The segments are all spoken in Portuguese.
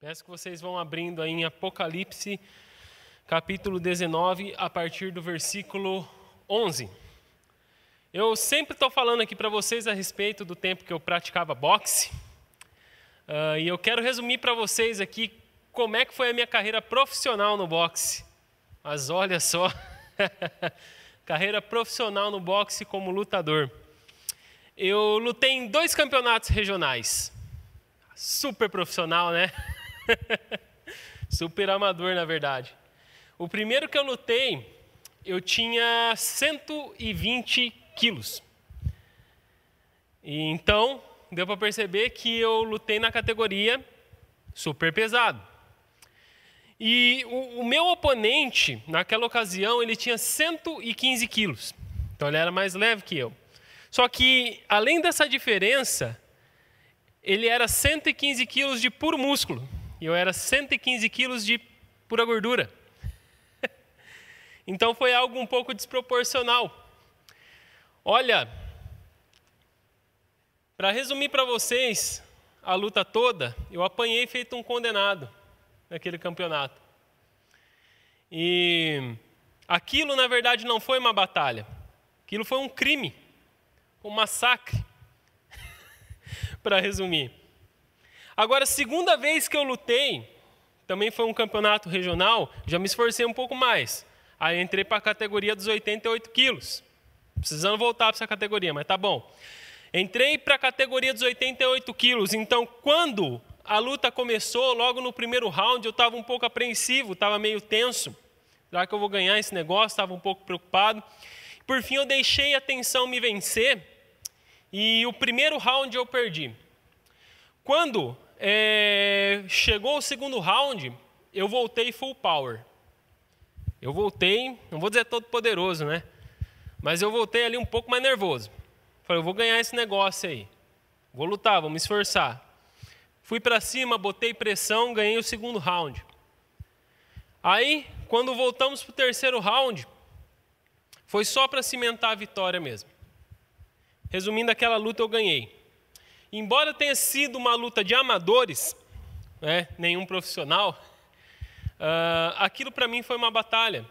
Peço que vocês vão abrindo aí em Apocalipse, capítulo 19, a partir do versículo 11. Eu sempre estou falando aqui para vocês a respeito do tempo que eu praticava boxe, uh, e eu quero resumir para vocês aqui como é que foi a minha carreira profissional no boxe. Mas olha só, carreira profissional no boxe como lutador. Eu lutei em dois campeonatos regionais. Super profissional, né? Super amador, na verdade. O primeiro que eu lutei, eu tinha 120 quilos. E então, deu para perceber que eu lutei na categoria super pesado. E o, o, meu oponente, naquela ocasião, ele tinha 115 quilos. Então ele era mais leve que eu. Só que, além dessa diferença, ele era 115 quilos de puro músculo. E eu era 115 quilos de pura gordura. então foi algo um pouco desproporcional. Olha, para resumir para vocês a luta toda, eu apanhei feito um condenado naquele campeonato. E aquilo, na verdade, não foi uma batalha. Aquilo foi um crime, um massacre, para resumir. Agora, segunda vez que eu lutei, também foi um campeonato regional, já me esforcei um pouco mais. Aí entrei para a categoria dos 88 quilos. Precisando voltar para essa categoria, mas tá bom. Entrei para a categoria dos 88 quilos, então quando a luta começou, logo no primeiro round, eu estava um pouco apreensivo, estava meio tenso. Será que eu vou ganhar esse negócio? Estava um pouco preocupado. Por fim, eu deixei a tensão me vencer e o primeiro round eu perdi. Quando é, chegou o segundo round, eu voltei full power. Eu voltei, não vou dizer todo poderoso, né? Mas eu voltei ali um pouco mais nervoso. Falei, eu vou ganhar esse negócio aí. Vou lutar, vou me esforçar. Fui para cima, botei pressão, ganhei o segundo round. Aí, quando voltamos para o terceiro round, foi só para cimentar a vitória mesmo. Resumindo, aquela luta eu ganhei. Embora tenha sido uma luta de amadores, né, nenhum profissional, uh, aquilo para mim foi uma batalha.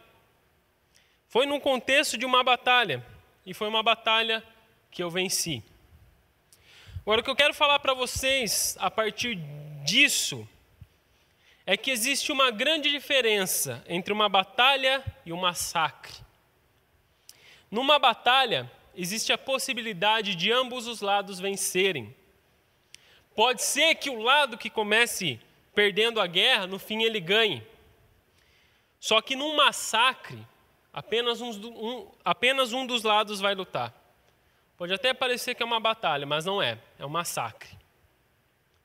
Foi num contexto de uma batalha, e foi uma batalha que eu venci. Agora, o que eu quero falar para vocês a partir disso é que existe uma grande diferença entre uma batalha e um massacre. Numa batalha, existe a possibilidade de ambos os lados vencerem. Pode ser que o lado que comece perdendo a guerra, no fim ele ganhe. Só que num massacre, apenas um, um, apenas um dos lados vai lutar. Pode até parecer que é uma batalha, mas não é, é um massacre.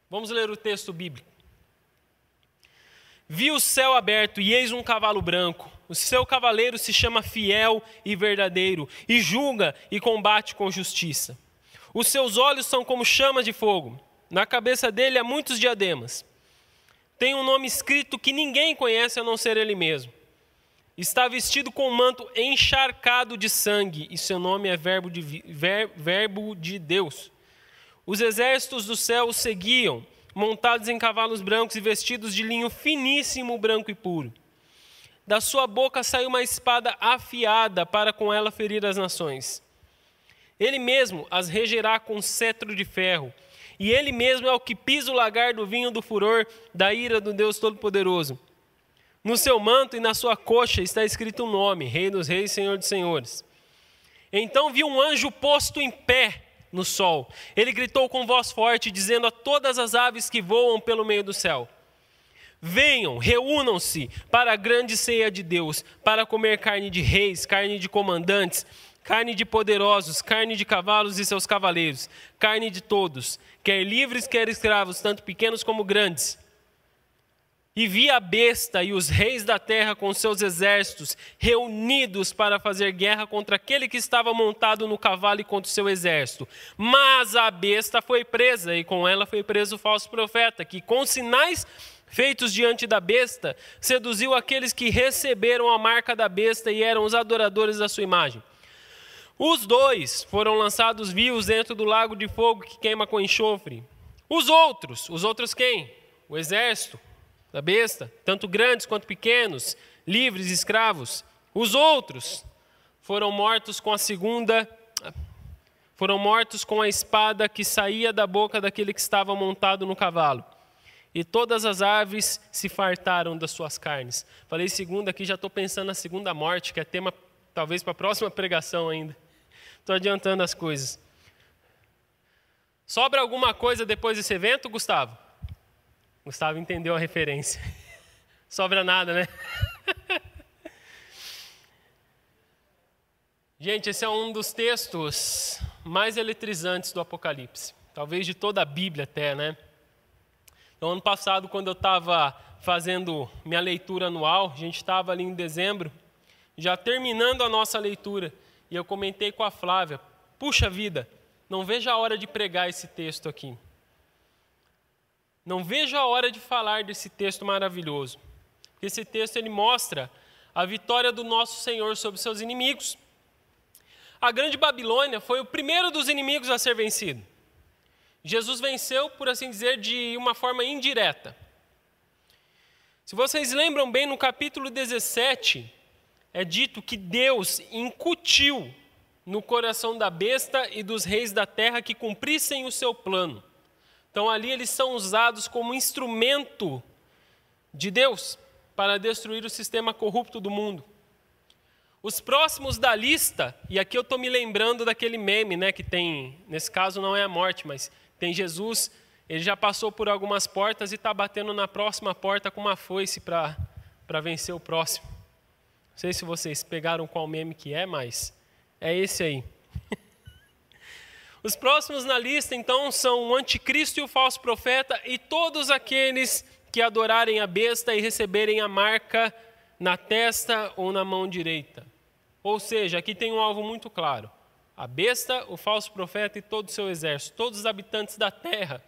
Vamos ler o texto bíblico. Vi o céu aberto e eis um cavalo branco. O seu cavaleiro se chama Fiel e Verdadeiro, e julga e combate com justiça. Os seus olhos são como chamas de fogo na cabeça dele há muitos diademas. Tem um nome escrito que ninguém conhece a não ser ele mesmo. Está vestido com um manto encharcado de sangue, e seu nome é Verbo de, ver, verbo de Deus. Os exércitos do céu o seguiam, montados em cavalos brancos e vestidos de linho finíssimo, branco e puro. Da sua boca saiu uma espada afiada para com ela ferir as nações. Ele mesmo as regerá com cetro de ferro e ele mesmo é o que pisa o lagar do vinho do furor da ira do Deus Todo-Poderoso. No seu manto e na sua coxa está escrito um nome: Rei dos Reis, Senhor dos Senhores. Então vi um anjo posto em pé no sol. Ele gritou com voz forte, dizendo a todas as aves que voam pelo meio do céu: Venham, reúnam-se para a grande ceia de Deus, para comer carne de reis, carne de comandantes, carne de poderosos, carne de cavalos e seus cavaleiros, carne de todos, quer livres, quer escravos, tanto pequenos como grandes. E vi a besta e os reis da terra com seus exércitos reunidos para fazer guerra contra aquele que estava montado no cavalo e contra o seu exército. Mas a besta foi presa, e com ela foi preso o falso profeta, que com sinais feitos diante da besta, seduziu aqueles que receberam a marca da besta e eram os adoradores da sua imagem. Os dois foram lançados vivos dentro do lago de fogo que queima com enxofre. Os outros, os outros quem? O exército, da besta, tanto grandes quanto pequenos, livres escravos. Os outros foram mortos com a segunda foram mortos com a espada que saía da boca daquele que estava montado no cavalo. E todas as aves se fartaram das suas carnes. Falei segunda aqui, já estou pensando na segunda morte, que é tema talvez para a próxima pregação ainda. Estou adiantando as coisas. Sobra alguma coisa depois desse evento, Gustavo? Gustavo entendeu a referência. Sobra nada, né? Gente, esse é um dos textos mais eletrizantes do Apocalipse, talvez de toda a Bíblia até, né? No ano passado, quando eu estava fazendo minha leitura anual, a gente estava ali em dezembro, já terminando a nossa leitura, e eu comentei com a Flávia: puxa vida, não vejo a hora de pregar esse texto aqui. Não vejo a hora de falar desse texto maravilhoso. Esse texto ele mostra a vitória do nosso Senhor sobre seus inimigos a grande Babilônia foi o primeiro dos inimigos a ser vencido. Jesus venceu, por assim dizer, de uma forma indireta. Se vocês lembram bem, no capítulo 17, é dito que Deus incutiu no coração da besta e dos reis da terra que cumprissem o seu plano. Então, ali eles são usados como instrumento de Deus para destruir o sistema corrupto do mundo. Os próximos da lista, e aqui eu estou me lembrando daquele meme, né, que tem, nesse caso não é a morte, mas tem Jesus, ele já passou por algumas portas e está batendo na próxima porta com uma foice para vencer o próximo. Não sei se vocês pegaram qual meme que é, mas é esse aí. Os próximos na lista, então, são o anticristo e o falso profeta e todos aqueles que adorarem a besta e receberem a marca na testa ou na mão direita. Ou seja, aqui tem um alvo muito claro: a besta, o falso profeta e todo o seu exército, todos os habitantes da terra,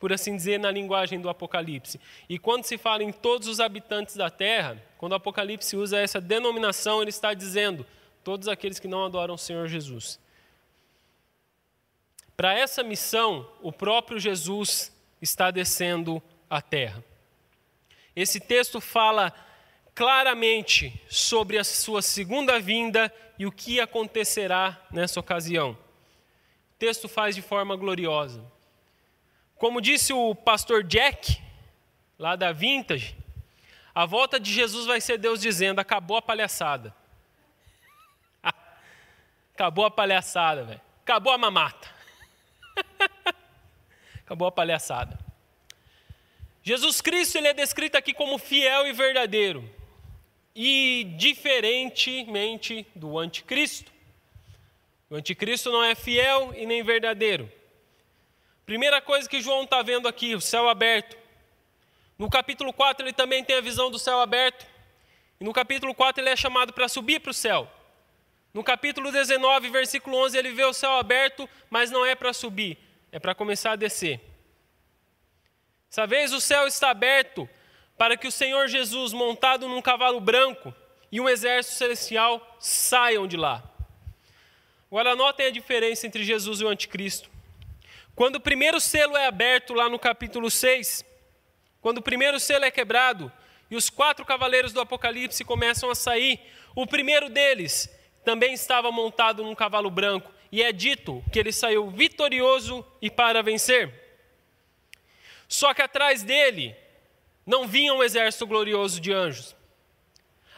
por assim dizer, na linguagem do Apocalipse. E quando se fala em todos os habitantes da terra, quando o Apocalipse usa essa denominação, ele está dizendo todos aqueles que não adoram o Senhor Jesus. Para essa missão, o próprio Jesus está descendo à terra. Esse texto fala claramente sobre a sua segunda vinda e o que acontecerá nessa ocasião. O texto faz de forma gloriosa. Como disse o pastor Jack, lá da Vintage, a volta de Jesus vai ser Deus dizendo: acabou a palhaçada. acabou a palhaçada, velho. Acabou a mamata. acabou a palhaçada. Jesus Cristo ele é descrito aqui como fiel e verdadeiro e diferentemente do anticristo. O anticristo não é fiel e nem verdadeiro. Primeira coisa que João está vendo aqui, o céu aberto. No capítulo 4 ele também tem a visão do céu aberto. E no capítulo 4 ele é chamado para subir para o céu. No capítulo 19, versículo 11, ele vê o céu aberto, mas não é para subir, é para começar a descer. Essa vez o céu está aberto para que o Senhor Jesus, montado num cavalo branco, e um exército celestial saiam de lá. Agora notem a diferença entre Jesus e o anticristo. Quando o primeiro selo é aberto, lá no capítulo 6, quando o primeiro selo é quebrado e os quatro cavaleiros do Apocalipse começam a sair, o primeiro deles também estava montado num cavalo branco, e é dito que ele saiu vitorioso e para vencer. Só que atrás dele não vinha um exército glorioso de anjos.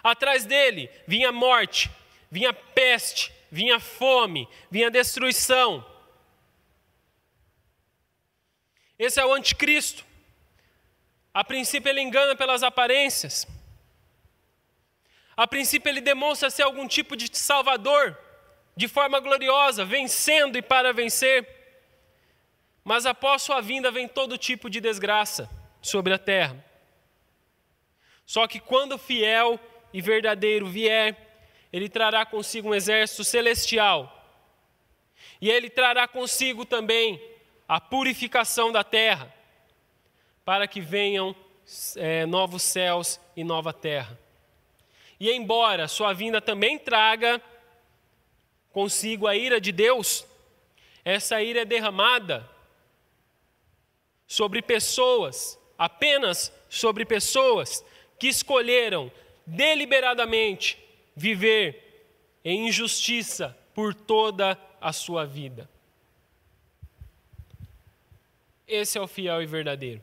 Atrás dele vinha morte, vinha peste, vinha fome, vinha destruição. Esse é o anticristo. A princípio ele engana pelas aparências. A princípio ele demonstra ser algum tipo de salvador, de forma gloriosa, vencendo e para vencer. Mas após sua vinda vem todo tipo de desgraça sobre a terra. Só que quando fiel e verdadeiro vier, ele trará consigo um exército celestial. E ele trará consigo também a purificação da terra, para que venham é, novos céus e nova terra. E embora sua vinda também traga consigo a ira de Deus, essa ira é derramada sobre pessoas apenas sobre pessoas que escolheram deliberadamente viver em injustiça por toda a sua vida. Esse é o fiel e verdadeiro.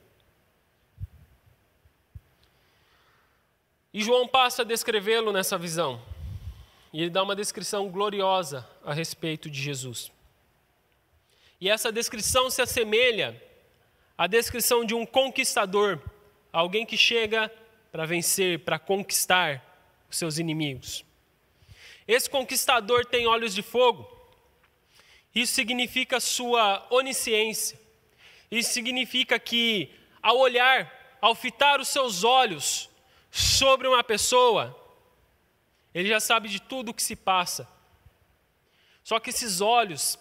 E João passa a descrevê-lo nessa visão. E ele dá uma descrição gloriosa a respeito de Jesus. E essa descrição se assemelha à descrição de um conquistador, alguém que chega para vencer, para conquistar os seus inimigos. Esse conquistador tem olhos de fogo. Isso significa sua onisciência. Isso significa que, ao olhar, ao fitar os seus olhos sobre uma pessoa, ele já sabe de tudo o que se passa. Só que esses olhos,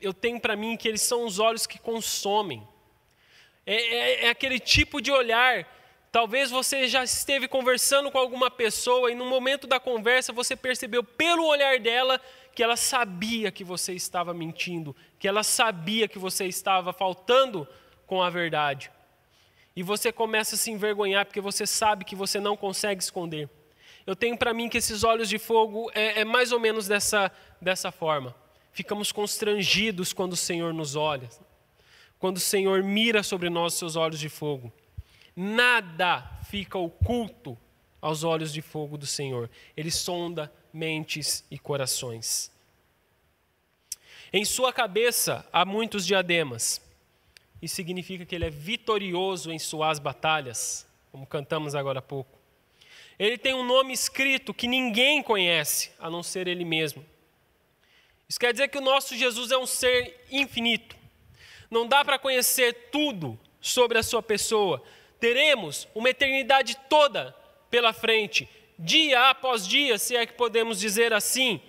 eu tenho para mim que eles são os olhos que consomem. É, é, é, aquele tipo de olhar. Talvez você já esteve conversando com alguma pessoa e no momento da conversa você percebeu pelo olhar dela que ela sabia que você estava mentindo, que ela sabia que você estava faltando com a verdade. E você começa a se envergonhar porque você sabe que você não consegue esconder. Eu tenho para mim que esses olhos de fogo é, é mais ou menos dessa, dessa forma. Ficamos constrangidos quando o Senhor nos olha, quando o Senhor mira sobre nós seus olhos de fogo. Nada fica oculto aos olhos de fogo do Senhor. Ele sonda mentes e corações. Em sua cabeça há muitos diademas. Isso significa que ele é vitorioso em suas batalhas, como cantamos agora há pouco. Ele tem um nome escrito que ninguém conhece, a não ser ele mesmo. Isso quer dizer que o nosso Jesus é um ser infinito. Não dá para conhecer tudo sobre a sua pessoa. Teremos uma eternidade toda pela frente dia após dia, se é que podemos dizer assim,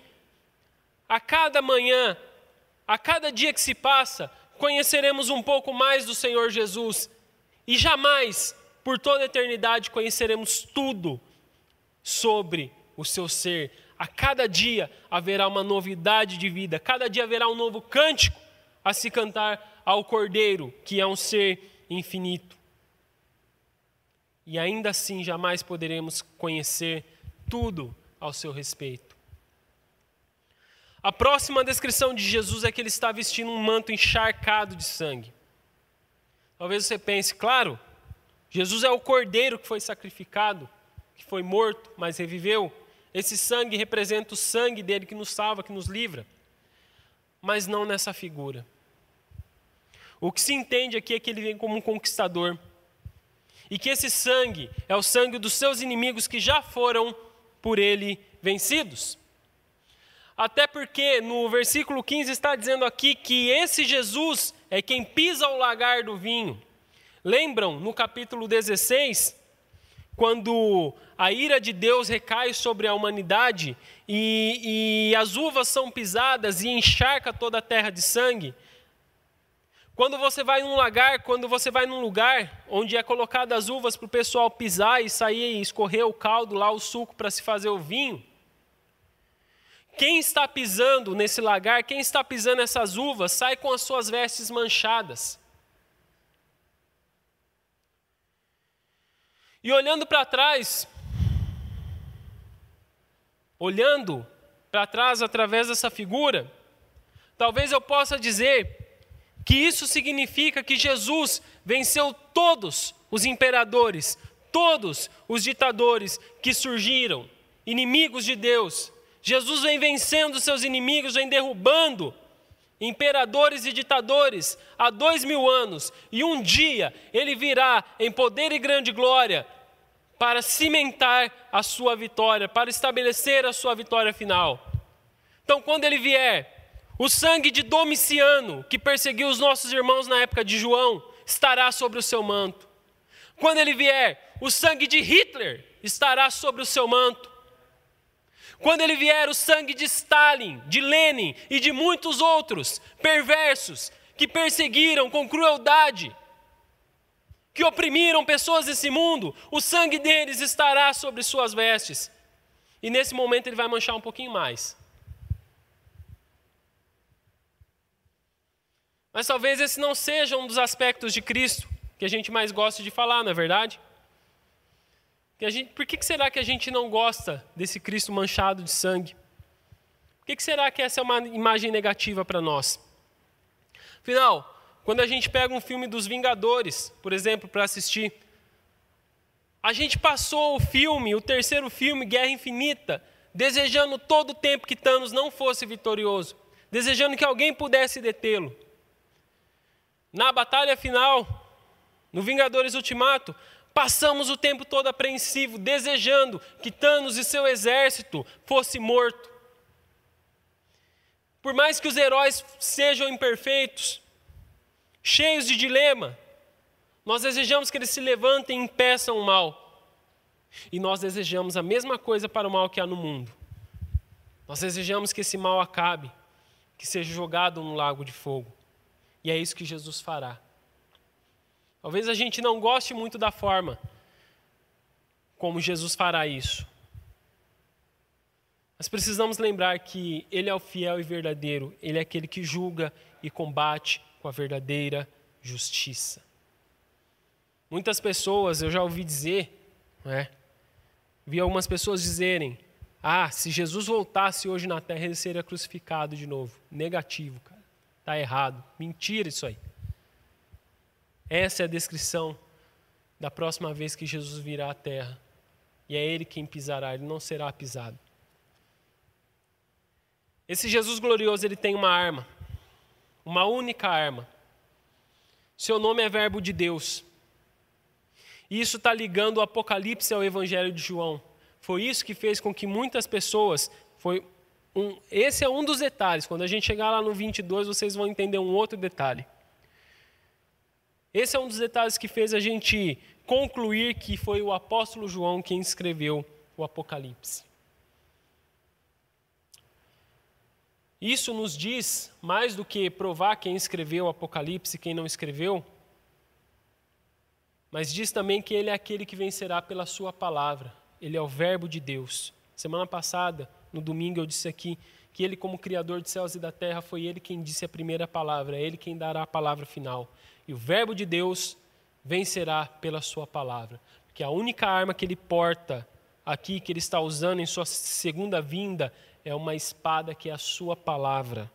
a cada manhã, a cada dia que se passa, conheceremos um pouco mais do Senhor Jesus. E jamais, por toda a eternidade, conheceremos tudo sobre o seu ser. A cada dia haverá uma novidade de vida, cada dia haverá um novo cântico a se cantar ao Cordeiro, que é um ser infinito e ainda assim jamais poderemos conhecer tudo ao seu respeito. A próxima descrição de Jesus é que ele está vestindo um manto encharcado de sangue. Talvez você pense, claro, Jesus é o cordeiro que foi sacrificado, que foi morto, mas reviveu. Esse sangue representa o sangue dele que nos salva, que nos livra. Mas não nessa figura. O que se entende aqui é que ele vem como um conquistador e que esse sangue é o sangue dos seus inimigos que já foram por ele vencidos. Até porque no versículo 15 está dizendo aqui que esse Jesus é quem pisa o lagar do vinho. Lembram no capítulo 16, quando a ira de Deus recai sobre a humanidade e, e as uvas são pisadas e encharca toda a terra de sangue? Quando você vai num lagar, quando você vai num lugar onde é colocado as uvas para o pessoal pisar e sair e escorrer o caldo lá, o suco para se fazer o vinho, quem está pisando nesse lagar, quem está pisando essas uvas, sai com as suas vestes manchadas. E olhando para trás, olhando para trás através dessa figura, talvez eu possa dizer que isso significa que Jesus venceu todos os imperadores, todos os ditadores que surgiram, inimigos de Deus. Jesus vem vencendo seus inimigos, vem derrubando imperadores e ditadores há dois mil anos, e um dia ele virá em poder e grande glória para cimentar a sua vitória, para estabelecer a sua vitória final. Então, quando ele vier, o sangue de Domiciano, que perseguiu os nossos irmãos na época de João, estará sobre o seu manto. Quando ele vier, o sangue de Hitler estará sobre o seu manto. Quando ele vier, o sangue de Stalin, de Lenin e de muitos outros perversos que perseguiram com crueldade, que oprimiram pessoas desse mundo, o sangue deles estará sobre suas vestes. E nesse momento ele vai manchar um pouquinho mais. Mas talvez esse não seja um dos aspectos de Cristo. que a gente mais gosta de falar, não é verdade? Que gente, por que, que será que a gente não gosta desse Cristo manchado de sangue? Por que, que será que essa é uma imagem negativa para nós? Afinal, quando a gente pega um filme dos Vingadores, por exemplo, para assistir, a gente passou o filme, o terceiro filme, Guerra Infinita, desejando todo o tempo que Thanos não fosse vitorioso, desejando que alguém pudesse detê-lo. Na batalha final, no Vingadores Ultimato, passamos o tempo todo apreensivo, desejando que Thanos e seu exército fosse morto. Por mais que os heróis sejam imperfeitos, cheios de dilema, nós desejamos que eles se levantem e impeçam o mal. E nós desejamos a mesma coisa para o mal que há no mundo. Nós desejamos que esse mal acabe, que seja jogado no lago de fogo. E é isso que Jesus fará. Talvez a gente não goste muito da forma como Jesus fará isso. Mas precisamos lembrar que Ele é o fiel e verdadeiro, Ele é aquele que julga e combate com a verdadeira justiça. Muitas pessoas, eu já ouvi dizer, né, vi algumas pessoas dizerem: ah, se Jesus voltasse hoje na terra, ele seria crucificado de novo. Negativo, cara. Está errado. Mentira isso aí. Essa é a descrição da próxima vez que Jesus virá à terra. E é ele quem pisará, ele não será pisado. Esse Jesus glorioso, ele tem uma arma. Uma única arma. Seu nome é Verbo de Deus. E isso está ligando o Apocalipse ao Evangelho de João. Foi isso que fez com que muitas pessoas. Foi um, esse é um dos detalhes. Quando a gente chegar lá no 22, vocês vão entender um outro detalhe. Esse é um dos detalhes que fez a gente concluir que foi o apóstolo João quem escreveu o Apocalipse. Isso nos diz, mais do que provar quem escreveu o Apocalipse e quem não escreveu, mas diz também que ele é aquele que vencerá pela sua palavra. Ele é o Verbo de Deus. Semana passada, no domingo, eu disse aqui que ele, como Criador de céus e da terra, foi ele quem disse a primeira palavra, é ele quem dará a palavra final. E o Verbo de Deus vencerá pela sua palavra. Porque a única arma que ele porta aqui, que ele está usando em sua segunda vinda, é uma espada que é a sua palavra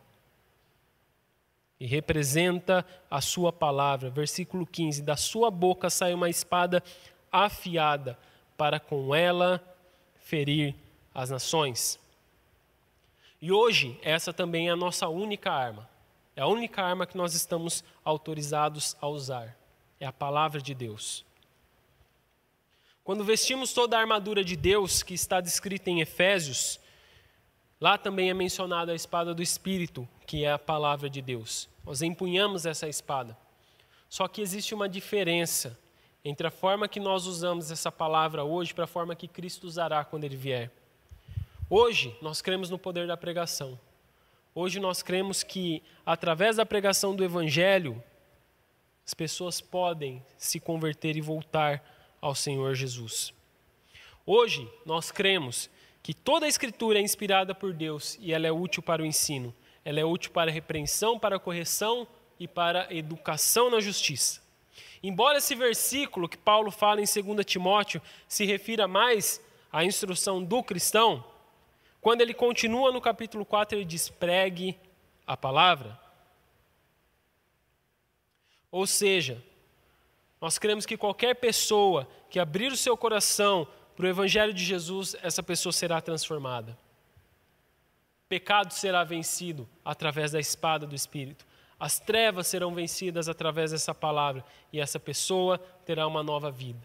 e representa a sua palavra. Versículo 15: Da sua boca sai uma espada afiada, para com ela ferir as nações. E hoje, essa também é a nossa única arma. É a única arma que nós estamos autorizados a usar. É a palavra de Deus. Quando vestimos toda a armadura de Deus, que está descrita em Efésios, lá também é mencionada a espada do Espírito, que é a palavra de Deus. Nós empunhamos essa espada. Só que existe uma diferença entre a forma que nós usamos essa palavra hoje para a forma que Cristo usará quando ele vier. Hoje, nós cremos no poder da pregação. Hoje, nós cremos que, através da pregação do Evangelho, as pessoas podem se converter e voltar ao Senhor Jesus. Hoje, nós cremos que toda a Escritura é inspirada por Deus e ela é útil para o ensino ela é útil para a repreensão, para a correção e para a educação na justiça. Embora esse versículo que Paulo fala em 2 Timóteo se refira mais à instrução do cristão, quando ele continua no capítulo 4, ele diz: pregue a palavra. Ou seja, nós cremos que qualquer pessoa que abrir o seu coração para o Evangelho de Jesus, essa pessoa será transformada pecado será vencido através da espada do Espírito. As trevas serão vencidas através dessa palavra e essa pessoa terá uma nova vida.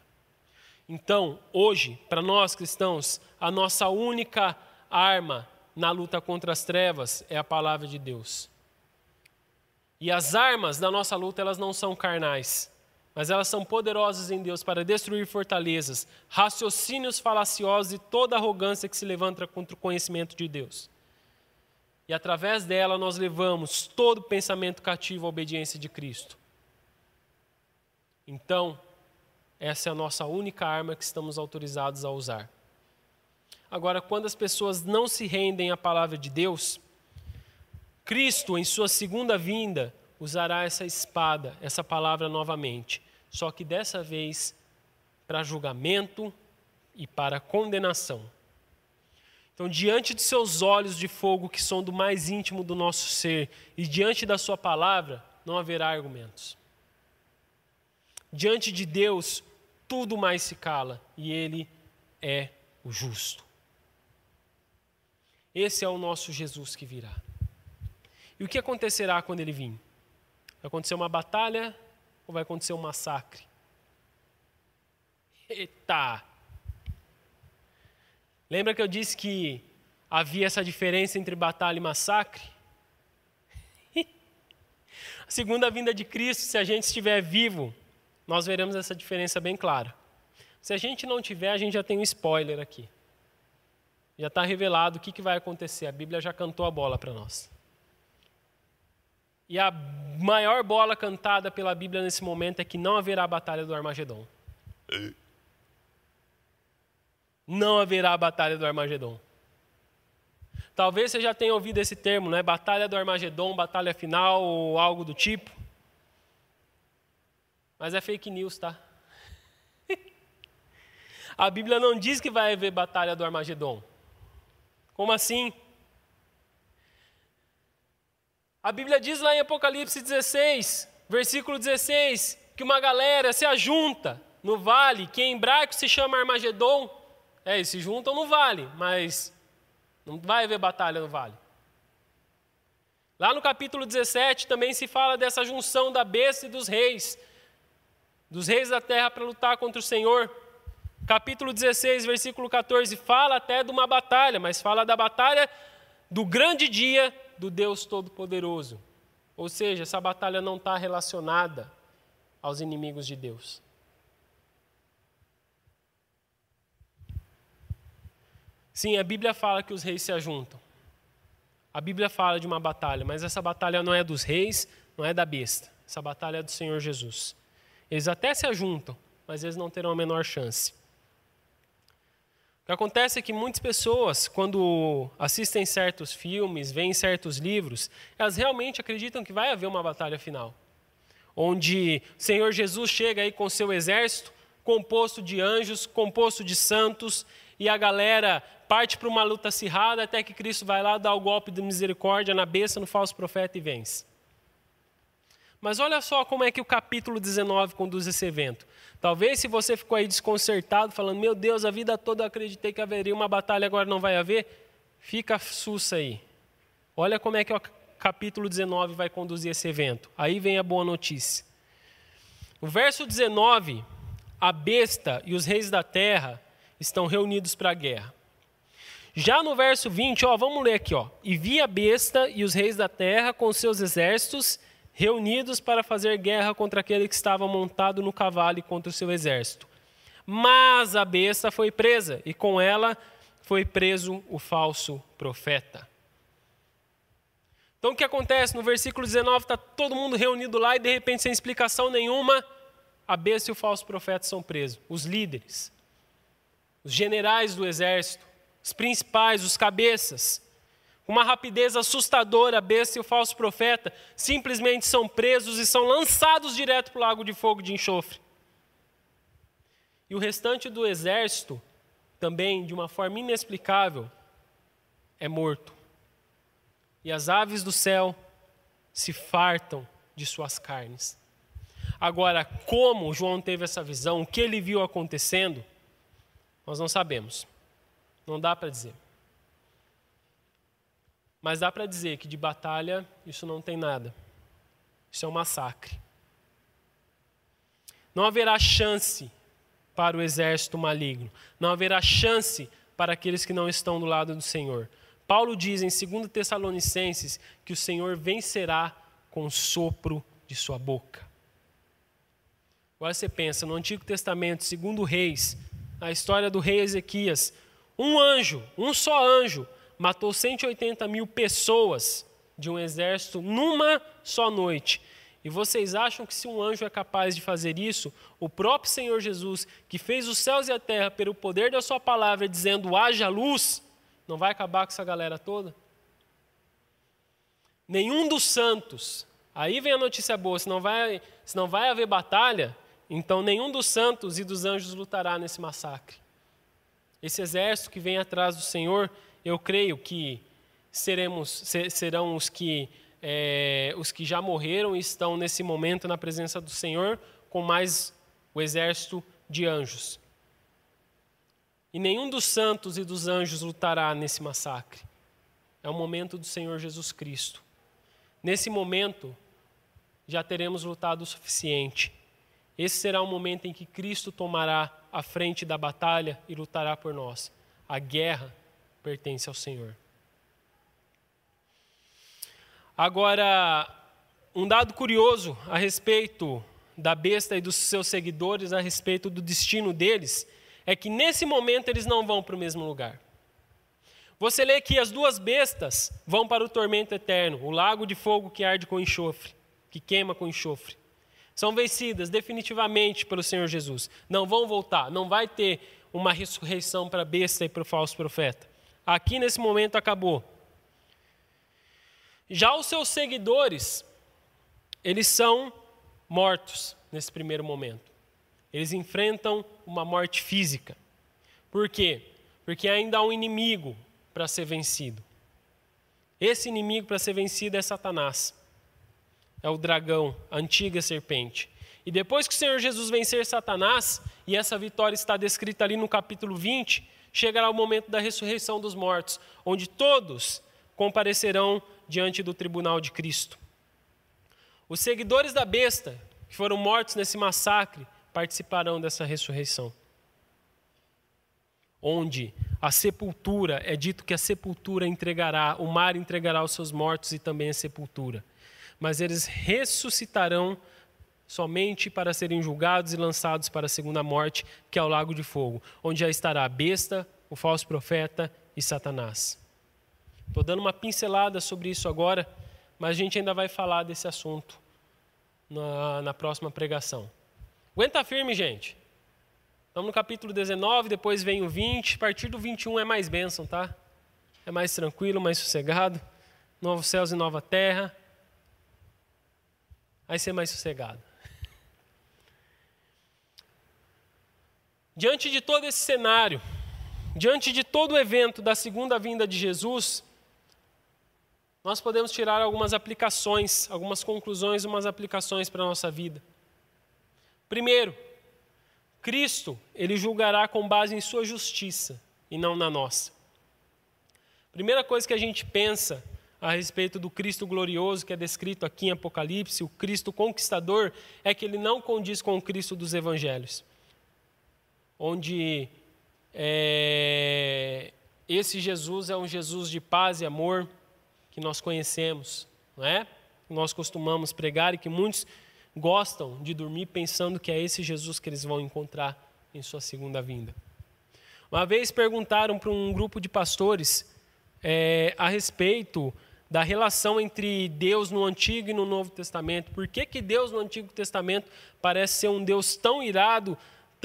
Então, hoje, para nós cristãos, a nossa única arma na luta contra as trevas é a palavra de Deus. E as armas da nossa luta, elas não são carnais, mas elas são poderosas em Deus para destruir fortalezas, raciocínios falaciosos e toda arrogância que se levanta contra o conhecimento de Deus. E através dela nós levamos todo pensamento cativo à obediência de Cristo. Então, essa é a nossa única arma que estamos autorizados a usar. Agora, quando as pessoas não se rendem à palavra de Deus, Cristo, em sua segunda vinda, usará essa espada, essa palavra novamente. só que dessa vez para julgamento e para condenação. Então, diante de seus olhos de fogo, que são do mais íntimo do nosso ser, e diante da Sua palavra, não haverá argumentos. Diante de Deus, tudo mais se cala, e Ele é o justo. Esse é o nosso Jesus que virá. E o que acontecerá quando ele vir? Vai acontecer uma batalha ou vai acontecer um massacre? Eita! Lembra que eu disse que havia essa diferença entre batalha e massacre? a segunda vinda de Cristo, se a gente estiver vivo, nós veremos essa diferença bem clara. Se a gente não tiver, a gente já tem um spoiler aqui. Já está revelado o que, que vai acontecer. A Bíblia já cantou a bola para nós. E a maior bola cantada pela Bíblia nesse momento é que não haverá batalha do Armagedon. Não haverá batalha do Armagedon. Talvez você já tenha ouvido esse termo, né? Batalha do Armagedon, batalha final ou algo do tipo. Mas é fake news, tá? A Bíblia não diz que vai haver batalha do Armagedon. Como assim? A Bíblia diz lá em Apocalipse 16, versículo 16, que uma galera se ajunta no vale, que em hebraico se chama Armagedon. É, eles se juntam no vale, mas não vai haver batalha no vale. Lá no capítulo 17 também se fala dessa junção da besta e dos reis, dos reis da terra para lutar contra o Senhor. Capítulo 16, versículo 14, fala até de uma batalha, mas fala da batalha do grande dia do Deus Todo-Poderoso. Ou seja, essa batalha não está relacionada aos inimigos de Deus. Sim, a Bíblia fala que os reis se ajuntam. A Bíblia fala de uma batalha, mas essa batalha não é dos reis, não é da besta. Essa batalha é do Senhor Jesus. Eles até se ajuntam, mas eles não terão a menor chance. O que acontece é que muitas pessoas, quando assistem certos filmes, veem certos livros, elas realmente acreditam que vai haver uma batalha final. Onde o Senhor Jesus chega aí com seu exército, composto de anjos, composto de santos, e a galera parte para uma luta acirrada até que Cristo vai lá dar o golpe de misericórdia na besta no falso profeta e vence. Mas olha só como é que o capítulo 19 conduz esse evento. Talvez se você ficou aí desconcertado, falando, meu Deus, a vida toda eu acreditei que haveria uma batalha, agora não vai haver, fica sussa aí. Olha como é que o capítulo 19 vai conduzir esse evento. Aí vem a boa notícia. O verso 19, a besta e os reis da terra estão reunidos para a guerra. Já no verso 20, ó, vamos ler aqui, ó. E vi a besta e os reis da terra com seus exércitos reunidos para fazer guerra contra aquele que estava montado no cavalo e contra o seu exército. Mas a besta foi presa, e com ela foi preso o falso profeta. Então o que acontece? No versículo 19 está todo mundo reunido lá e de repente, sem explicação nenhuma, a besta e o falso profeta são presos. Os líderes, os generais do exército, os principais, os cabeças uma rapidez assustadora, a besta e o falso profeta simplesmente são presos e são lançados direto para o lago de fogo de enxofre. E o restante do exército, também de uma forma inexplicável, é morto. E as aves do céu se fartam de suas carnes. Agora, como João teve essa visão, o que ele viu acontecendo, nós não sabemos. Não dá para dizer. Mas dá para dizer que de batalha isso não tem nada. Isso é um massacre. Não haverá chance para o exército maligno. Não haverá chance para aqueles que não estão do lado do Senhor. Paulo diz em 2 Tessalonicenses que o Senhor vencerá com o sopro de sua boca. Agora você pensa, no Antigo Testamento, segundo Reis, a história do rei Ezequias, um anjo, um só anjo, matou 180 mil pessoas de um exército numa só noite. E vocês acham que se um anjo é capaz de fazer isso, o próprio Senhor Jesus, que fez os céus e a terra pelo poder da sua palavra, dizendo haja luz, não vai acabar com essa galera toda? Nenhum dos santos, aí vem a notícia boa, se não vai, se não vai haver batalha, então nenhum dos santos e dos anjos lutará nesse massacre. Esse exército que vem atrás do Senhor, eu creio que seremos, serão os que, é, os que já morreram e estão nesse momento na presença do Senhor, com mais o exército de anjos. E nenhum dos santos e dos anjos lutará nesse massacre. É o momento do Senhor Jesus Cristo. Nesse momento, já teremos lutado o suficiente. Esse será o momento em que Cristo tomará a frente da batalha e lutará por nós. A guerra pertence ao Senhor. Agora, um dado curioso a respeito da besta e dos seus seguidores, a respeito do destino deles, é que nesse momento eles não vão para o mesmo lugar. Você lê que as duas bestas vão para o tormento eterno, o lago de fogo que arde com enxofre, que queima com enxofre. São vencidas definitivamente pelo Senhor Jesus. Não vão voltar, não vai ter uma ressurreição para a besta e para o falso profeta. Aqui nesse momento acabou. Já os seus seguidores, eles são mortos nesse primeiro momento. Eles enfrentam uma morte física. Por quê? Porque ainda há um inimigo para ser vencido. Esse inimigo para ser vencido é Satanás. É o dragão, a antiga serpente. E depois que o Senhor Jesus vencer Satanás, e essa vitória está descrita ali no capítulo 20, chegará o momento da ressurreição dos mortos, onde todos comparecerão diante do tribunal de Cristo. Os seguidores da besta, que foram mortos nesse massacre, participarão dessa ressurreição. Onde a sepultura, é dito que a sepultura entregará, o mar entregará os seus mortos e também a sepultura. Mas eles ressuscitarão somente para serem julgados e lançados para a segunda morte, que é o lago de fogo, onde já estará a besta, o falso profeta e Satanás. Estou dando uma pincelada sobre isso agora, mas a gente ainda vai falar desse assunto na, na próxima pregação. Aguenta firme, gente. Estamos no capítulo 19, depois vem o 20. A partir do 21 é mais bênção, tá? É mais tranquilo, mais sossegado. Novos céus e nova terra. Vai ser mais sossegado. Diante de todo esse cenário, diante de todo o evento da segunda vinda de Jesus, nós podemos tirar algumas aplicações, algumas conclusões, umas aplicações para a nossa vida. Primeiro, Cristo, ele julgará com base em sua justiça e não na nossa. Primeira coisa que a gente pensa a respeito do Cristo glorioso que é descrito aqui em Apocalipse, o Cristo conquistador, é que ele não condiz com o Cristo dos evangelhos, onde é, esse Jesus é um Jesus de paz e amor que nós conhecemos, não é? Nós costumamos pregar e que muitos gostam de dormir pensando que é esse Jesus que eles vão encontrar em sua segunda vinda. Uma vez perguntaram para um grupo de pastores é, a respeito da relação entre Deus no Antigo e no Novo Testamento. Por que, que Deus no Antigo Testamento parece ser um Deus tão irado,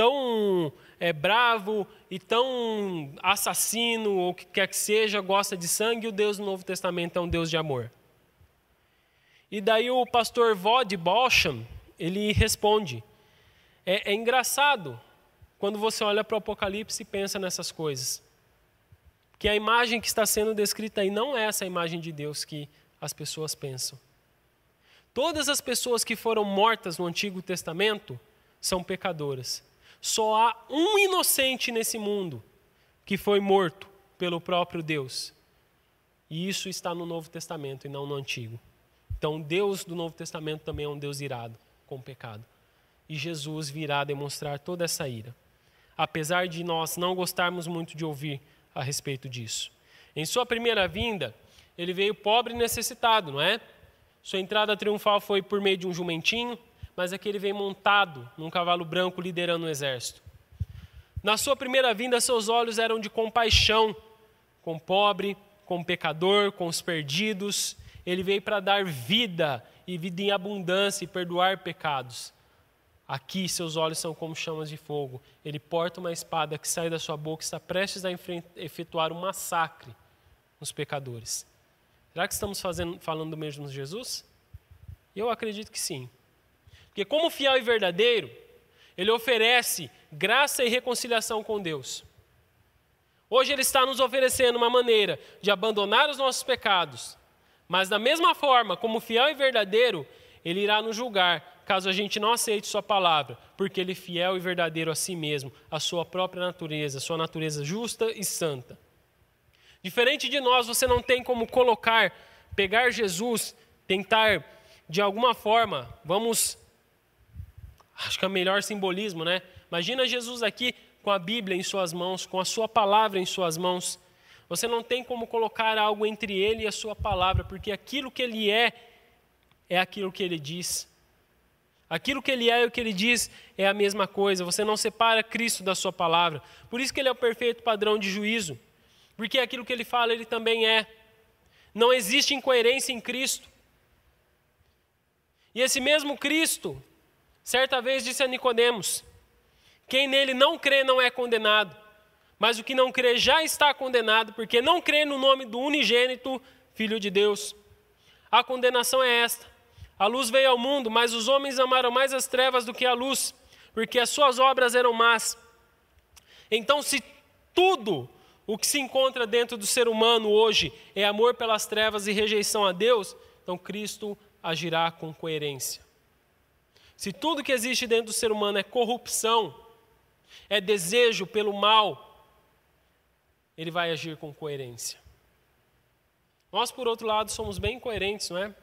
tão é, bravo e tão assassino, ou o que quer que seja, gosta de sangue, o Deus no Novo Testamento é um Deus de amor? E daí o pastor Vod Boscham, ele responde, é, é engraçado quando você olha para o Apocalipse e pensa nessas coisas. Que a imagem que está sendo descrita aí não é essa imagem de Deus que as pessoas pensam. Todas as pessoas que foram mortas no Antigo Testamento são pecadoras. Só há um inocente nesse mundo que foi morto pelo próprio Deus. E isso está no Novo Testamento e não no Antigo. Então, Deus do Novo Testamento também é um Deus irado com o pecado. E Jesus virá demonstrar toda essa ira. Apesar de nós não gostarmos muito de ouvir a respeito disso. Em sua primeira vinda, ele veio pobre e necessitado, não é? Sua entrada triunfal foi por meio de um jumentinho, mas aqui ele veio montado num cavalo branco liderando um exército. Na sua primeira vinda, seus olhos eram de compaixão com o pobre, com o pecador, com os perdidos, ele veio para dar vida e vida em abundância e perdoar pecados. Aqui seus olhos são como chamas de fogo. Ele porta uma espada que sai da sua boca e está prestes a efetuar um massacre nos pecadores. Será que estamos fazendo, falando do mesmo Jesus? Eu acredito que sim. Porque como fiel e verdadeiro, Ele oferece graça e reconciliação com Deus. Hoje Ele está nos oferecendo uma maneira de abandonar os nossos pecados, mas da mesma forma, como fiel e verdadeiro, Ele irá nos julgar caso a gente não aceite Sua palavra, porque Ele é fiel e verdadeiro a si mesmo, a Sua própria natureza, Sua natureza justa e santa. Diferente de nós, você não tem como colocar, pegar Jesus, tentar de alguma forma, vamos. Acho que é o melhor simbolismo, né? Imagina Jesus aqui com a Bíblia em suas mãos, com a sua palavra em suas mãos. Você não tem como colocar algo entre ele e a sua palavra, porque aquilo que ele é, é aquilo que ele diz. Aquilo que ele é e o que ele diz é a mesma coisa. Você não separa Cristo da sua palavra. Por isso que ele é o perfeito padrão de juízo. Porque aquilo que ele fala, ele também é. Não existe incoerência em Cristo. E esse mesmo Cristo, certa vez disse a Nicodemos: quem nele não crê não é condenado, mas o que não crê já está condenado, porque não crê no nome do unigênito Filho de Deus. A condenação é esta: a luz veio ao mundo, mas os homens amaram mais as trevas do que a luz, porque as suas obras eram más. Então, se tudo o que se encontra dentro do ser humano hoje é amor pelas trevas e rejeição a Deus, então Cristo agirá com coerência. Se tudo que existe dentro do ser humano é corrupção, é desejo pelo mal, ele vai agir com coerência. Nós, por outro lado, somos bem coerentes, não é?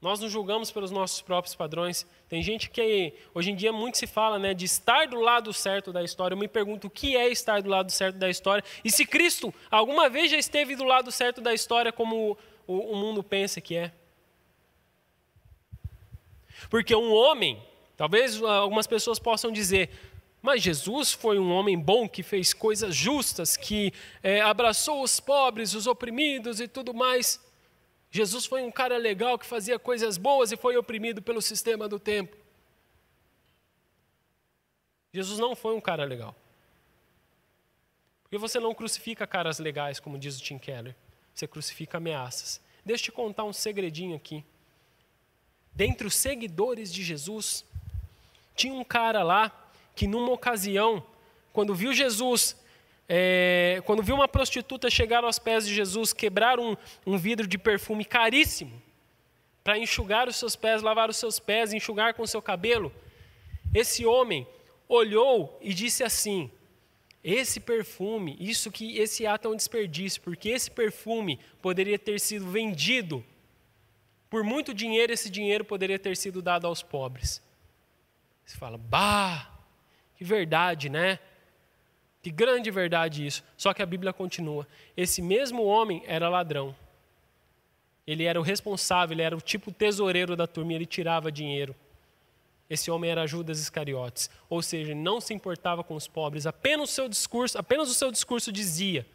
Nós nos julgamos pelos nossos próprios padrões. Tem gente que hoje em dia muito se fala, né, de estar do lado certo da história. Eu me pergunto o que é estar do lado certo da história e se Cristo alguma vez já esteve do lado certo da história como o, o mundo pensa que é. Porque um homem, talvez algumas pessoas possam dizer, mas Jesus foi um homem bom que fez coisas justas, que é, abraçou os pobres, os oprimidos e tudo mais. Jesus foi um cara legal que fazia coisas boas e foi oprimido pelo sistema do tempo. Jesus não foi um cara legal. Porque você não crucifica caras legais, como diz o Tim Keller. Você crucifica ameaças. Deixa eu te contar um segredinho aqui. Dentre os seguidores de Jesus, tinha um cara lá que numa ocasião, quando viu Jesus, é, quando viu uma prostituta chegar aos pés de Jesus, quebrar um, um vidro de perfume caríssimo, para enxugar os seus pés, lavar os seus pés, enxugar com o seu cabelo, esse homem olhou e disse assim: esse perfume, isso que esse ato é um desperdício, porque esse perfume poderia ter sido vendido por muito dinheiro, esse dinheiro poderia ter sido dado aos pobres. Você fala, bah, que verdade, né? Que grande verdade isso. Só que a Bíblia continua. Esse mesmo homem era ladrão. Ele era o responsável, ele era o tipo tesoureiro da turma, ele tirava dinheiro. Esse homem era Judas Iscariotes, ou seja, não se importava com os pobres, apenas o seu discurso, apenas o seu discurso dizia,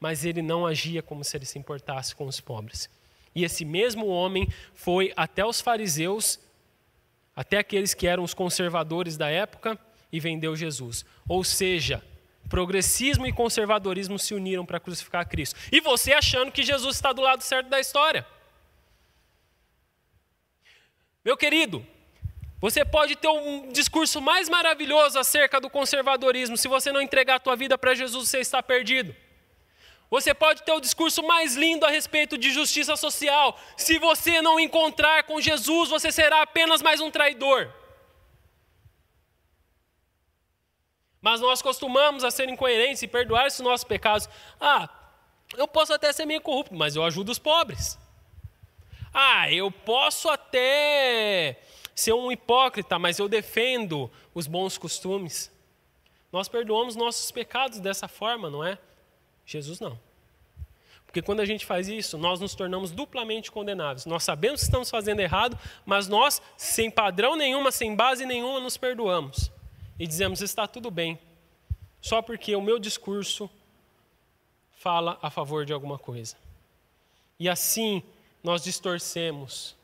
mas ele não agia como se ele se importasse com os pobres. E esse mesmo homem foi até os fariseus, até aqueles que eram os conservadores da época, e vendeu Jesus. Ou seja, progressismo e conservadorismo se uniram para crucificar Cristo. E você achando que Jesus está do lado certo da história. Meu querido, você pode ter um discurso mais maravilhoso acerca do conservadorismo, se você não entregar a tua vida para Jesus, você está perdido. Você pode ter o discurso mais lindo a respeito de justiça social, se você não encontrar com Jesus, você será apenas mais um traidor. Mas nós costumamos a ser incoerentes e perdoar esses nossos pecados. Ah, eu posso até ser meio corrupto, mas eu ajudo os pobres. Ah, eu posso até ser um hipócrita, mas eu defendo os bons costumes. Nós perdoamos nossos pecados dessa forma, não é? Jesus não. Porque quando a gente faz isso, nós nos tornamos duplamente condenáveis. Nós sabemos que estamos fazendo errado, mas nós, sem padrão nenhuma, sem base nenhuma, nos perdoamos e dizemos: está tudo bem, só porque o meu discurso fala a favor de alguma coisa. E assim nós distorcemos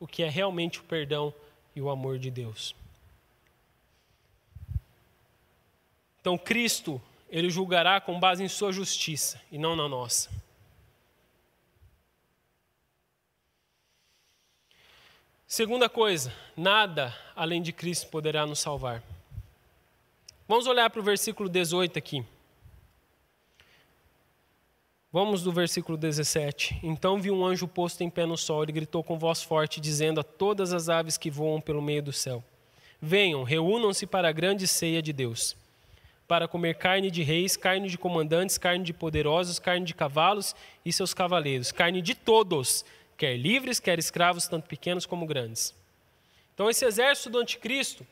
o que é realmente o perdão e o amor de Deus. Então Cristo, ele julgará com base em sua justiça e não na nossa. Segunda coisa, nada além de Cristo poderá nos salvar. Vamos olhar para o versículo 18 aqui. Vamos do versículo 17. Então viu um anjo posto em pé no sol e gritou com voz forte, dizendo a todas as aves que voam pelo meio do céu: Venham, reúnam-se para a grande ceia de Deus, para comer carne de reis, carne de comandantes, carne de poderosos, carne de cavalos e seus cavaleiros, carne de todos, quer livres, quer escravos, tanto pequenos como grandes. Então, esse exército do anticristo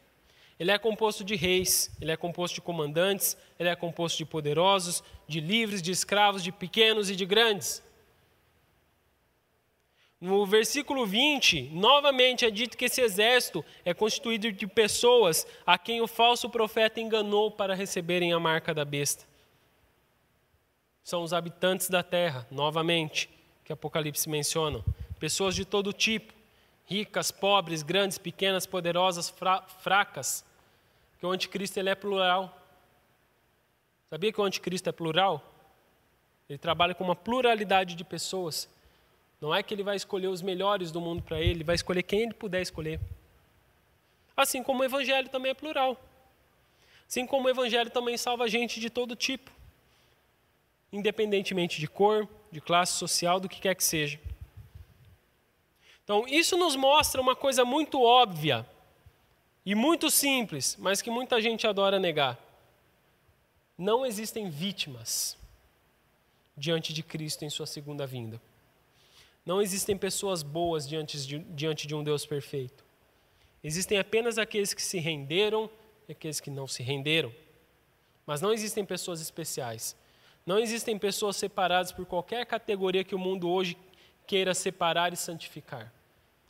ele é composto de reis, ele é composto de comandantes, ele é composto de poderosos, de livres, de escravos, de pequenos e de grandes. No versículo 20, novamente é dito que esse exército é constituído de pessoas a quem o falso profeta enganou para receberem a marca da besta. São os habitantes da terra, novamente, que Apocalipse menciona. Pessoas de todo tipo, ricas, pobres, grandes, pequenas, poderosas, fra fracas. Que o anticristo ele é plural. Sabia que o anticristo é plural? Ele trabalha com uma pluralidade de pessoas. Não é que ele vai escolher os melhores do mundo para ele, ele vai escolher quem ele puder escolher. Assim como o evangelho também é plural. Assim como o evangelho também salva gente de todo tipo, independentemente de cor, de classe social, do que quer que seja. Então, isso nos mostra uma coisa muito óbvia e muito simples, mas que muita gente adora negar. Não existem vítimas diante de Cristo em sua segunda vinda. Não existem pessoas boas diante de, diante de um Deus perfeito. Existem apenas aqueles que se renderam e aqueles que não se renderam. Mas não existem pessoas especiais. Não existem pessoas separadas por qualquer categoria que o mundo hoje queira separar e santificar.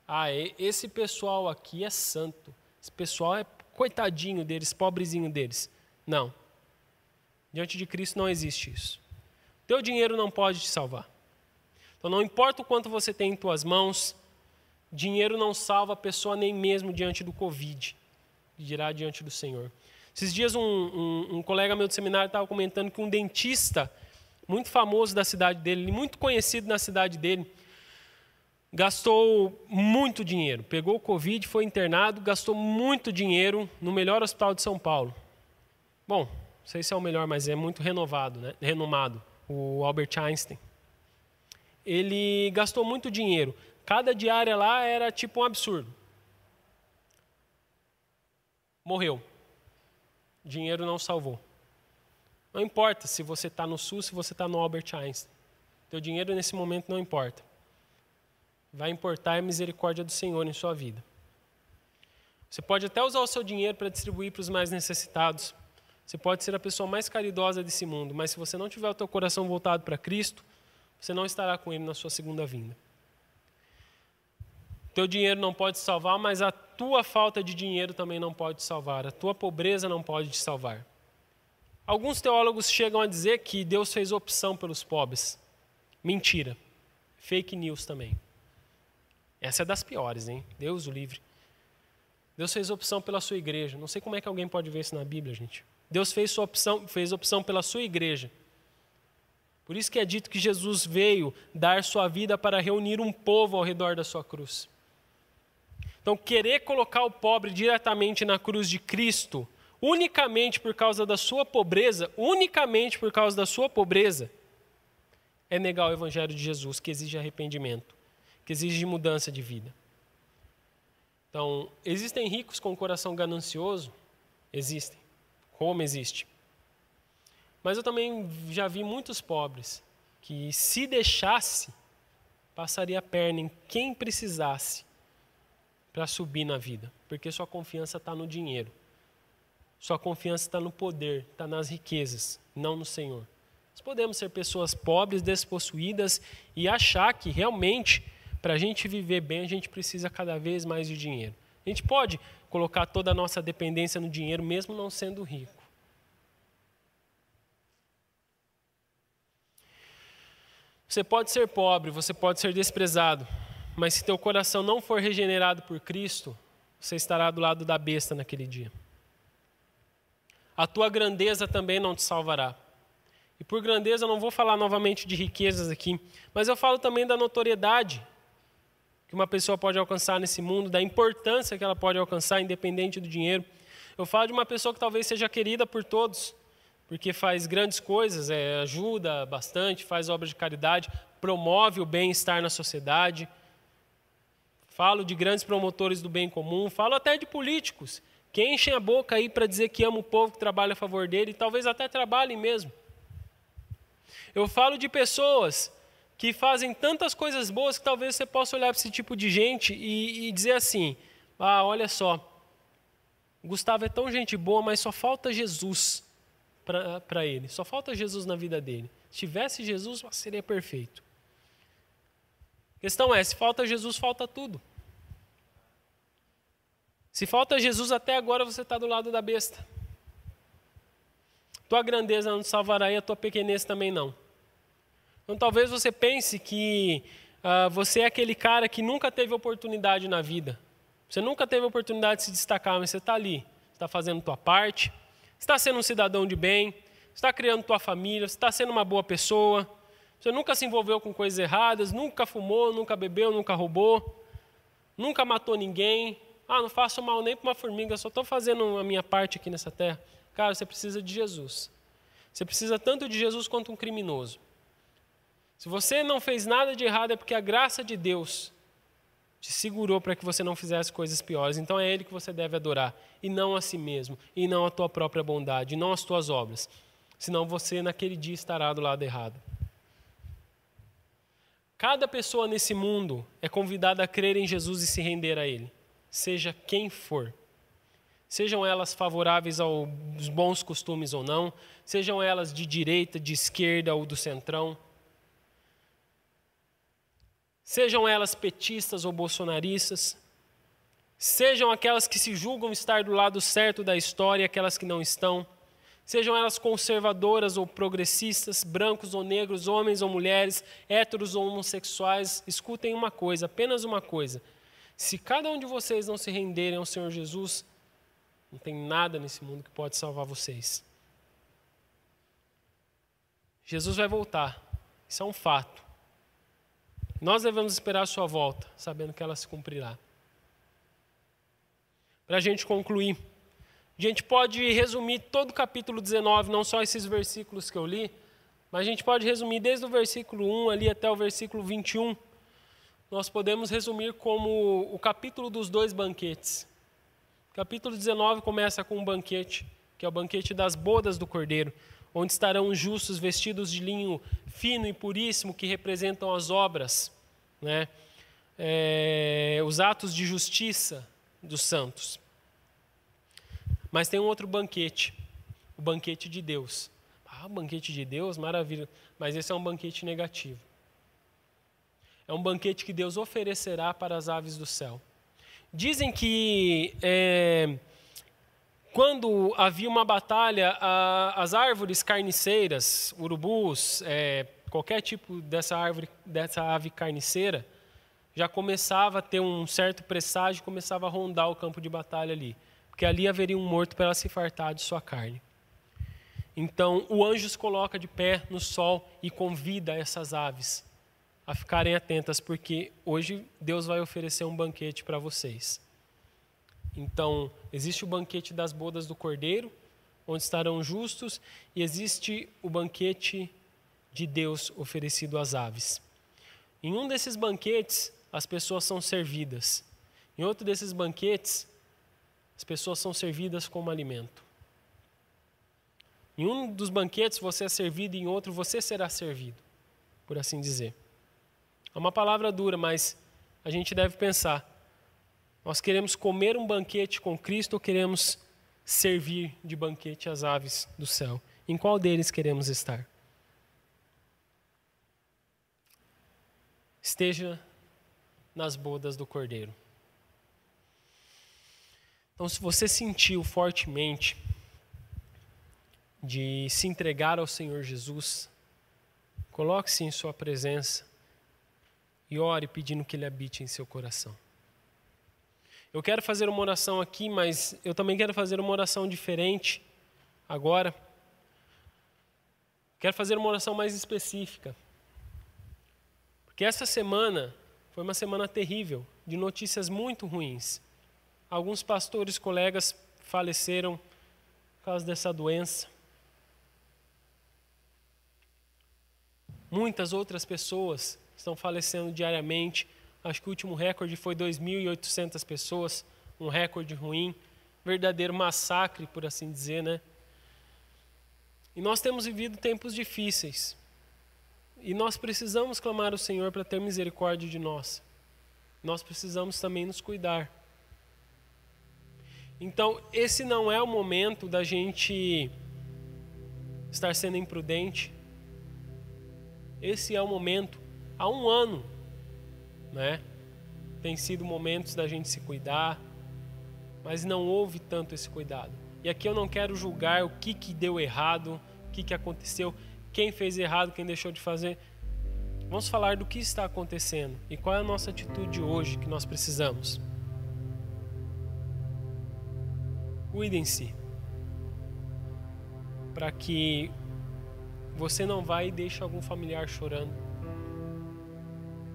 Ah, esse pessoal aqui é santo. Esse pessoal é coitadinho deles, pobrezinho deles. Não. Diante de Cristo não existe isso. Teu dinheiro não pode te salvar. Então não importa o quanto você tem em tuas mãos, dinheiro não salva a pessoa nem mesmo diante do Covid, dirá diante do Senhor. Esses dias um, um, um colega meu do seminário estava comentando que um dentista muito famoso da cidade dele, muito conhecido na cidade dele, gastou muito dinheiro. Pegou o Covid, foi internado, gastou muito dinheiro no melhor hospital de São Paulo. Bom, não sei se é o melhor, mas é muito renovado, né? renomado, o Albert Einstein. Ele gastou muito dinheiro. Cada diária lá era tipo um absurdo. Morreu. Dinheiro não salvou. Não importa se você está no SUS, se você está no Albert Einstein. Teu dinheiro nesse momento não importa vai importar a misericórdia do Senhor em sua vida. Você pode até usar o seu dinheiro para distribuir para os mais necessitados. Você pode ser a pessoa mais caridosa desse mundo, mas se você não tiver o teu coração voltado para Cristo, você não estará com Ele na sua segunda vinda. Teu dinheiro não pode salvar, mas a tua falta de dinheiro também não pode te salvar. A tua pobreza não pode te salvar. Alguns teólogos chegam a dizer que Deus fez opção pelos pobres. Mentira. Fake news também. Essa é das piores, hein? Deus o livre. Deus fez opção pela sua igreja. Não sei como é que alguém pode ver isso na Bíblia, gente. Deus fez sua opção, fez opção pela sua igreja. Por isso que é dito que Jesus veio dar sua vida para reunir um povo ao redor da sua cruz. Então, querer colocar o pobre diretamente na cruz de Cristo, unicamente por causa da sua pobreza, unicamente por causa da sua pobreza, é negar o evangelho de Jesus, que exige arrependimento que exige mudança de vida. Então, existem ricos com coração ganancioso? Existem. Como existe. Mas eu também já vi muitos pobres que, se deixasse, passaria a perna em quem precisasse para subir na vida, porque sua confiança está no dinheiro. Sua confiança está no poder, está nas riquezas, não no Senhor. Nós podemos ser pessoas pobres, despossuídas e achar que realmente para a gente viver bem, a gente precisa cada vez mais de dinheiro. A gente pode colocar toda a nossa dependência no dinheiro, mesmo não sendo rico. Você pode ser pobre, você pode ser desprezado, mas se teu coração não for regenerado por Cristo, você estará do lado da besta naquele dia. A tua grandeza também não te salvará. E por grandeza eu não vou falar novamente de riquezas aqui, mas eu falo também da notoriedade que uma pessoa pode alcançar nesse mundo, da importância que ela pode alcançar, independente do dinheiro. Eu falo de uma pessoa que talvez seja querida por todos, porque faz grandes coisas, é, ajuda bastante, faz obras de caridade, promove o bem-estar na sociedade. Falo de grandes promotores do bem comum, falo até de políticos que enchem a boca aí para dizer que ama o povo que trabalha a favor dele, e talvez até trabalhem mesmo. Eu falo de pessoas que fazem tantas coisas boas que talvez você possa olhar para esse tipo de gente e, e dizer assim: ah, olha só, Gustavo é tão gente boa, mas só falta Jesus para ele, só falta Jesus na vida dele. Se tivesse Jesus, seria perfeito. A questão é: se falta Jesus, falta tudo. Se falta Jesus até agora, você está do lado da besta. Tua grandeza não salvará e a tua pequenez também não. Então talvez você pense que uh, você é aquele cara que nunca teve oportunidade na vida. Você nunca teve oportunidade de se destacar, mas você está ali, está fazendo tua parte, está sendo um cidadão de bem, está criando tua família, está sendo uma boa pessoa. Você nunca se envolveu com coisas erradas, nunca fumou, nunca bebeu, nunca roubou, nunca matou ninguém, ah, não faço mal nem para uma formiga, só estou fazendo a minha parte aqui nessa terra. Cara, você precisa de Jesus. Você precisa tanto de Jesus quanto um criminoso. Se você não fez nada de errado, é porque a graça de Deus te segurou para que você não fizesse coisas piores. Então é Ele que você deve adorar, e não a si mesmo, e não a tua própria bondade, e não as tuas obras. Senão você naquele dia estará do lado errado. Cada pessoa nesse mundo é convidada a crer em Jesus e se render a Ele seja quem for. Sejam elas favoráveis aos bons costumes ou não, sejam elas de direita, de esquerda ou do centrão, sejam elas petistas ou bolsonaristas, sejam aquelas que se julgam estar do lado certo da história aquelas que não estão, sejam elas conservadoras ou progressistas, brancos ou negros, homens ou mulheres, héteros ou homossexuais, escutem uma coisa, apenas uma coisa se cada um de vocês não se renderem ao Senhor Jesus, não tem nada nesse mundo que pode salvar vocês. Jesus vai voltar, isso é um fato. Nós devemos esperar a sua volta, sabendo que ela se cumprirá. Para a gente concluir, a gente pode resumir todo o capítulo 19, não só esses versículos que eu li, mas a gente pode resumir desde o versículo 1 ali até o versículo 21 nós podemos resumir como o capítulo dos dois banquetes. O capítulo 19 começa com um banquete, que é o banquete das bodas do cordeiro, onde estarão os justos vestidos de linho fino e puríssimo, que representam as obras, né? É, os atos de justiça dos santos. Mas tem um outro banquete, o banquete de Deus. Ah, banquete de Deus, maravilha. Mas esse é um banquete negativo. É um banquete que Deus oferecerá para as aves do céu. Dizem que é, quando havia uma batalha, a, as árvores carniceiras, urubus, é, qualquer tipo dessa árvore, dessa ave carniceira, já começava a ter um certo presságio, começava a rondar o campo de batalha ali, porque ali haveria um morto para ela se fartar de sua carne. Então o anjo se coloca de pé no sol e convida essas aves a ficarem atentas, porque hoje Deus vai oferecer um banquete para vocês. Então, existe o banquete das bodas do cordeiro, onde estarão justos, e existe o banquete de Deus oferecido às aves. Em um desses banquetes, as pessoas são servidas. Em outro desses banquetes, as pessoas são servidas como alimento. Em um dos banquetes você é servido, em outro você será servido, por assim dizer. É uma palavra dura, mas a gente deve pensar: nós queremos comer um banquete com Cristo ou queremos servir de banquete às aves do céu? Em qual deles queremos estar? Esteja nas bodas do Cordeiro. Então, se você sentiu fortemente de se entregar ao Senhor Jesus, coloque-se em Sua presença e ore pedindo que Ele habite em seu coração. Eu quero fazer uma oração aqui, mas eu também quero fazer uma oração diferente agora. Quero fazer uma oração mais específica. Porque essa semana Foi uma semana terrível, de notícias muito ruins. Alguns pastores, colegas faleceram por causa dessa doença. Muitas outras pessoas estão falecendo diariamente. Acho que o último recorde foi 2.800 pessoas, um recorde ruim, verdadeiro massacre, por assim dizer, né? E nós temos vivido tempos difíceis. E nós precisamos clamar ao Senhor para ter misericórdia de nós. Nós precisamos também nos cuidar. Então, esse não é o momento da gente estar sendo imprudente. Esse é o momento, há um ano, né? Tem sido momentos da gente se cuidar, mas não houve tanto esse cuidado. E aqui eu não quero julgar o que, que deu errado, o que, que aconteceu, quem fez errado, quem deixou de fazer. Vamos falar do que está acontecendo e qual é a nossa atitude hoje que nós precisamos. Cuidem-se para que você não vá e deixe algum familiar chorando,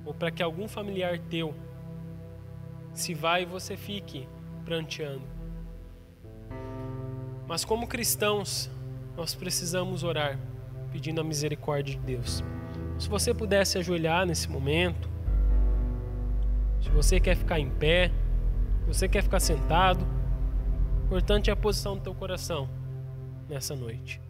ou para que algum familiar teu se vá e você fique pranteando. Mas como cristãos, nós precisamos orar, pedindo a misericórdia de Deus. Se você pudesse ajoelhar nesse momento, se você quer ficar em pé, se você quer ficar sentado, importante é a posição do teu coração nessa noite.